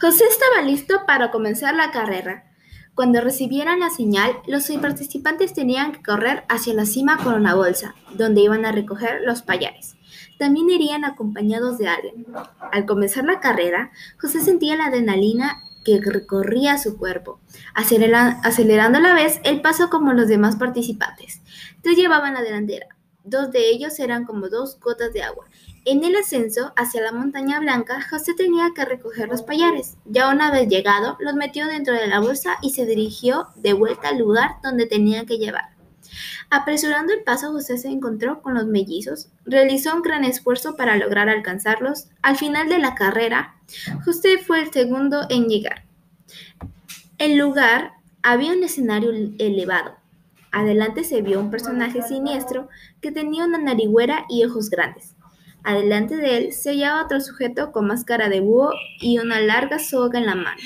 José estaba listo para comenzar la carrera. Cuando recibieran la señal, los participantes tenían que correr hacia la cima con una bolsa, donde iban a recoger los payares. También irían acompañados de alguien. Al comenzar la carrera, José sentía la adrenalina que recorría su cuerpo, acelerando a la vez el paso como los demás participantes. Tres llevaban la delantera, dos de ellos eran como dos gotas de agua. En el ascenso hacia la montaña blanca, José tenía que recoger los payares. Ya una vez llegado, los metió dentro de la bolsa y se dirigió de vuelta al lugar donde tenía que llevar. Apresurando el paso, José se encontró con los mellizos, realizó un gran esfuerzo para lograr alcanzarlos. Al final de la carrera, José fue el segundo en llegar. El lugar había un escenario elevado. Adelante se vio un personaje siniestro que tenía una narigüera y ojos grandes. Adelante de él se hallaba otro sujeto con máscara de búho y una larga soga en la mano.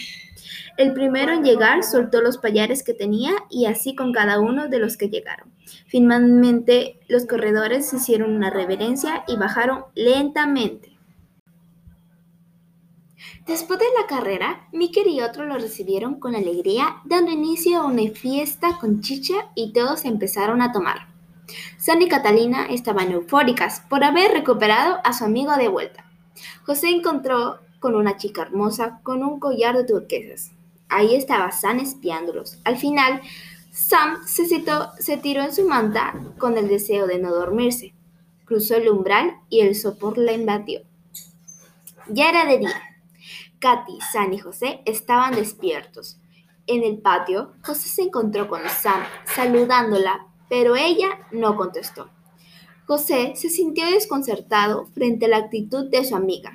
El primero en llegar soltó los payares que tenía y así con cada uno de los que llegaron. Finalmente los corredores hicieron una reverencia y bajaron lentamente. Después de la carrera, Mickey y otros lo recibieron con alegría, dando inicio a una fiesta con chicha y todos empezaron a tomar. Sam y Catalina estaban eufóricas por haber recuperado a su amigo de vuelta. José encontró con una chica hermosa con un collar de turquesas. Ahí estaba Sam espiándolos. Al final, Sam se, se tiró en su manta con el deseo de no dormirse. Cruzó el umbral y el sopor la invadió. Ya era de día. Katy, Sam y José estaban despiertos. En el patio, José se encontró con Sam, saludándola, pero ella no contestó. José se sintió desconcertado frente a la actitud de su amiga.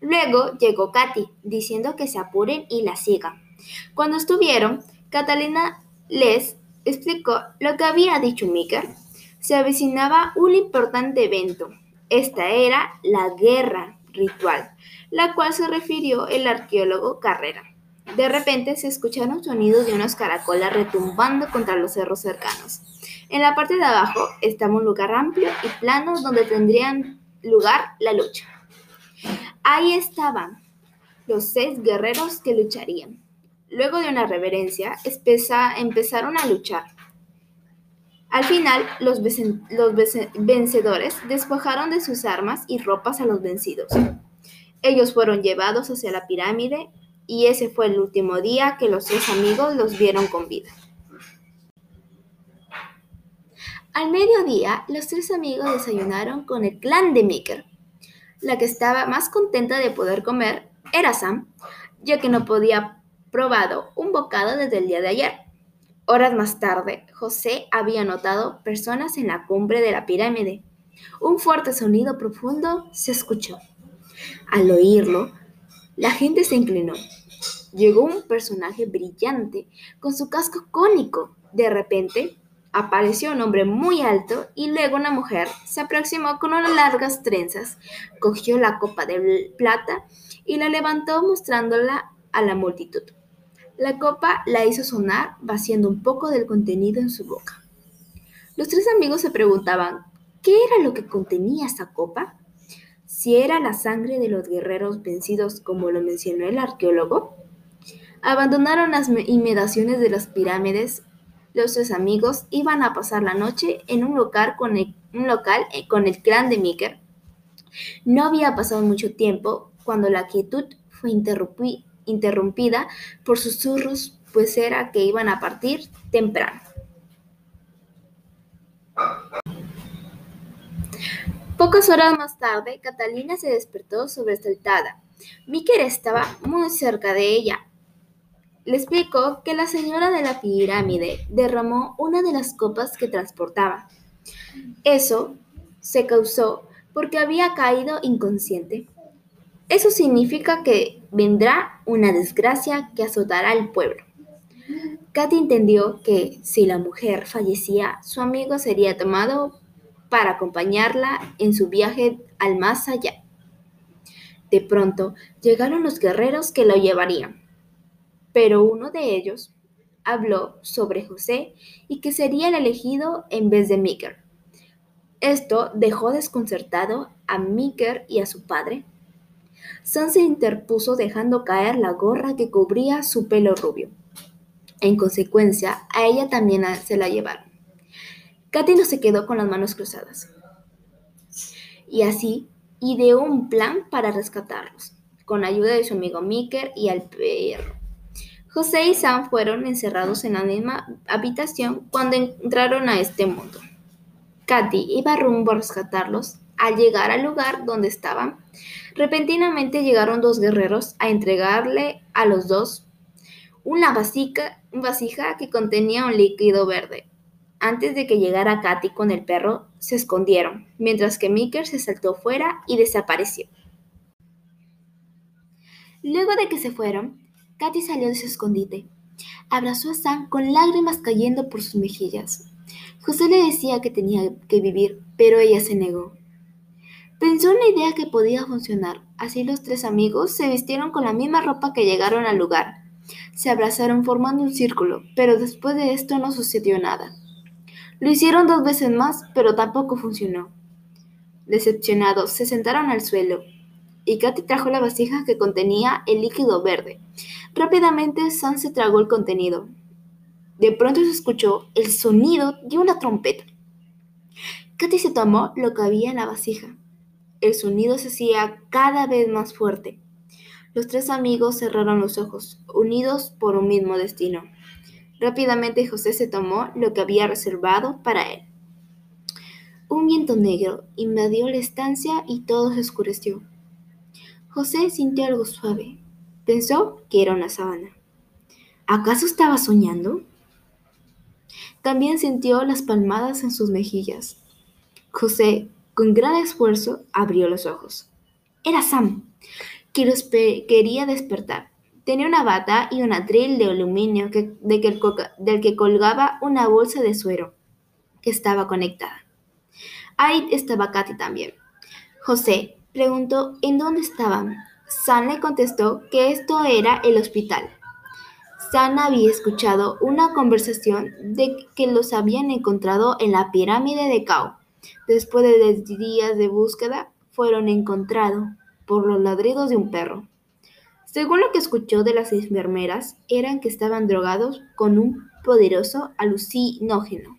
Luego llegó Katy, diciendo que se apuren y la sigan. Cuando estuvieron, Catalina les explicó lo que había dicho Miker. Se avecinaba un importante evento. Esta era la guerra ritual, la cual se refirió el arqueólogo Carrera. De repente se escucharon sonidos de unas caracolas retumbando contra los cerros cercanos. En la parte de abajo estaba un lugar amplio y plano donde tendrían lugar la lucha. Ahí estaban los seis guerreros que lucharían. Luego de una reverencia, empezaron a luchar. Al final, los, vencedores despojaron de sus armas y ropas a los vencidos. Ellos fueron llevados hacia la pirámide y ese fue el último día que los tres amigos los vieron con vida. Al mediodía, los tres amigos desayunaron con el clan de Miker. La que estaba más contenta de poder comer era Sam, ya que no podía probado un bocado desde el día de ayer. Horas más tarde, José había notado personas en la cumbre de la pirámide. Un fuerte sonido profundo se escuchó. Al oírlo, la gente se inclinó. Llegó un personaje brillante con su casco cónico. De repente, Apareció un hombre muy alto y luego una mujer se aproximó con unas largas trenzas, cogió la copa de plata y la levantó mostrándola a la multitud. La copa la hizo sonar vaciando un poco del contenido en su boca. Los tres amigos se preguntaban, ¿qué era lo que contenía esta copa? Si era la sangre de los guerreros vencidos como lo mencionó el arqueólogo. Abandonaron las inmediaciones de las pirámides los tres amigos iban a pasar la noche en un local con el, un local eh, con el clan de Miker. No había pasado mucho tiempo cuando la quietud fue interrumpida por susurros, pues era que iban a partir temprano. Pocas horas más tarde, Catalina se despertó sobresaltada. Miker estaba muy cerca de ella, le explicó que la señora de la pirámide derramó una de las copas que transportaba. Eso se causó porque había caído inconsciente. Eso significa que vendrá una desgracia que azotará al pueblo. Katy entendió que si la mujer fallecía, su amigo sería tomado para acompañarla en su viaje al más allá. De pronto llegaron los guerreros que lo llevarían pero uno de ellos habló sobre José y que sería el elegido en vez de Miker. Esto dejó desconcertado a Miker y a su padre. Sam se interpuso dejando caer la gorra que cubría su pelo rubio. En consecuencia, a ella también se la llevaron. Katy no se quedó con las manos cruzadas. Y así ideó un plan para rescatarlos, con ayuda de su amigo Miker y al perro. José y Sam fueron encerrados en la misma habitación cuando entraron a este mundo. Katy iba rumbo a rescatarlos. Al llegar al lugar donde estaban, repentinamente llegaron dos guerreros a entregarle a los dos una vasija que contenía un líquido verde. Antes de que llegara Katy con el perro, se escondieron, mientras que Miker se saltó fuera y desapareció. Luego de que se fueron, Katy salió de su escondite. Abrazó a Sam con lágrimas cayendo por sus mejillas. José le decía que tenía que vivir, pero ella se negó. Pensó en una idea que podía funcionar. Así los tres amigos se vistieron con la misma ropa que llegaron al lugar. Se abrazaron formando un círculo, pero después de esto no sucedió nada. Lo hicieron dos veces más, pero tampoco funcionó. Decepcionados, se sentaron al suelo, y Katy trajo la vasija que contenía el líquido verde. Rápidamente Sam se tragó el contenido. De pronto se escuchó el sonido de una trompeta. Katy se tomó lo que había en la vasija. El sonido se hacía cada vez más fuerte. Los tres amigos cerraron los ojos, unidos por un mismo destino. Rápidamente José se tomó lo que había reservado para él. Un viento negro invadió la estancia y todo se oscureció. José sintió algo suave. Pensó que era una sábana. ¿Acaso estaba soñando? También sintió las palmadas en sus mejillas. José, con gran esfuerzo, abrió los ojos. Era Sam, que los quería despertar. Tenía una bata y un atril de aluminio del que colgaba una bolsa de suero que estaba conectada. Ahí estaba Katy también. José preguntó en dónde estaban. Sam le contestó que esto era el hospital. Sam había escuchado una conversación de que los habían encontrado en la pirámide de Cao. Después de días de búsqueda, fueron encontrados por los ladridos de un perro. Según lo que escuchó de las enfermeras, eran que estaban drogados con un poderoso alucinógeno.